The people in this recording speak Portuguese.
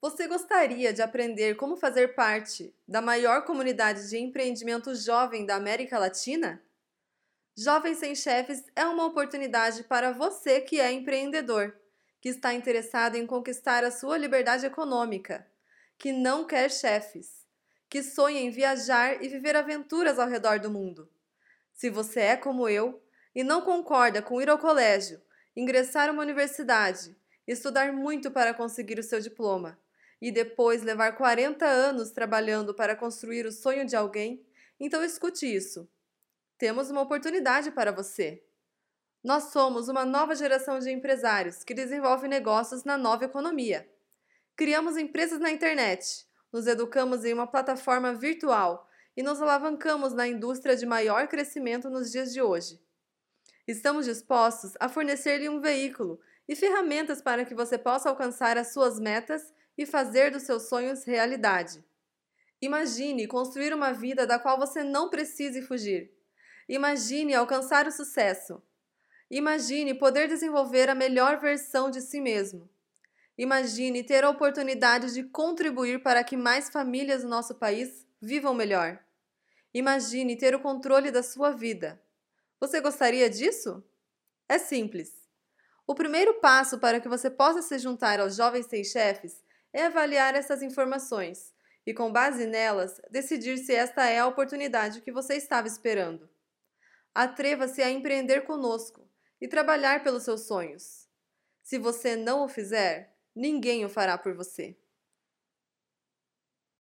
Você gostaria de aprender como fazer parte da maior comunidade de empreendimento jovem da América Latina? Jovens Sem Chefes é uma oportunidade para você que é empreendedor, que está interessado em conquistar a sua liberdade econômica, que não quer chefes, que sonha em viajar e viver aventuras ao redor do mundo. Se você é como eu e não concorda com ir ao colégio, ingressar uma universidade, estudar muito para conseguir o seu diploma, e depois levar 40 anos trabalhando para construir o sonho de alguém, então escute isso. Temos uma oportunidade para você. Nós somos uma nova geração de empresários que desenvolve negócios na nova economia. Criamos empresas na internet, nos educamos em uma plataforma virtual e nos alavancamos na indústria de maior crescimento nos dias de hoje. Estamos dispostos a fornecer-lhe um veículo e ferramentas para que você possa alcançar as suas metas e fazer dos seus sonhos realidade. Imagine construir uma vida da qual você não precise fugir. Imagine alcançar o sucesso. Imagine poder desenvolver a melhor versão de si mesmo. Imagine ter a oportunidade de contribuir para que mais famílias do nosso país vivam melhor. Imagine ter o controle da sua vida. Você gostaria disso? É simples. O primeiro passo para que você possa se juntar aos Jovens Sem Chefes é avaliar essas informações e, com base nelas, decidir se esta é a oportunidade que você estava esperando. Atreva-se a empreender conosco e trabalhar pelos seus sonhos. Se você não o fizer, ninguém o fará por você.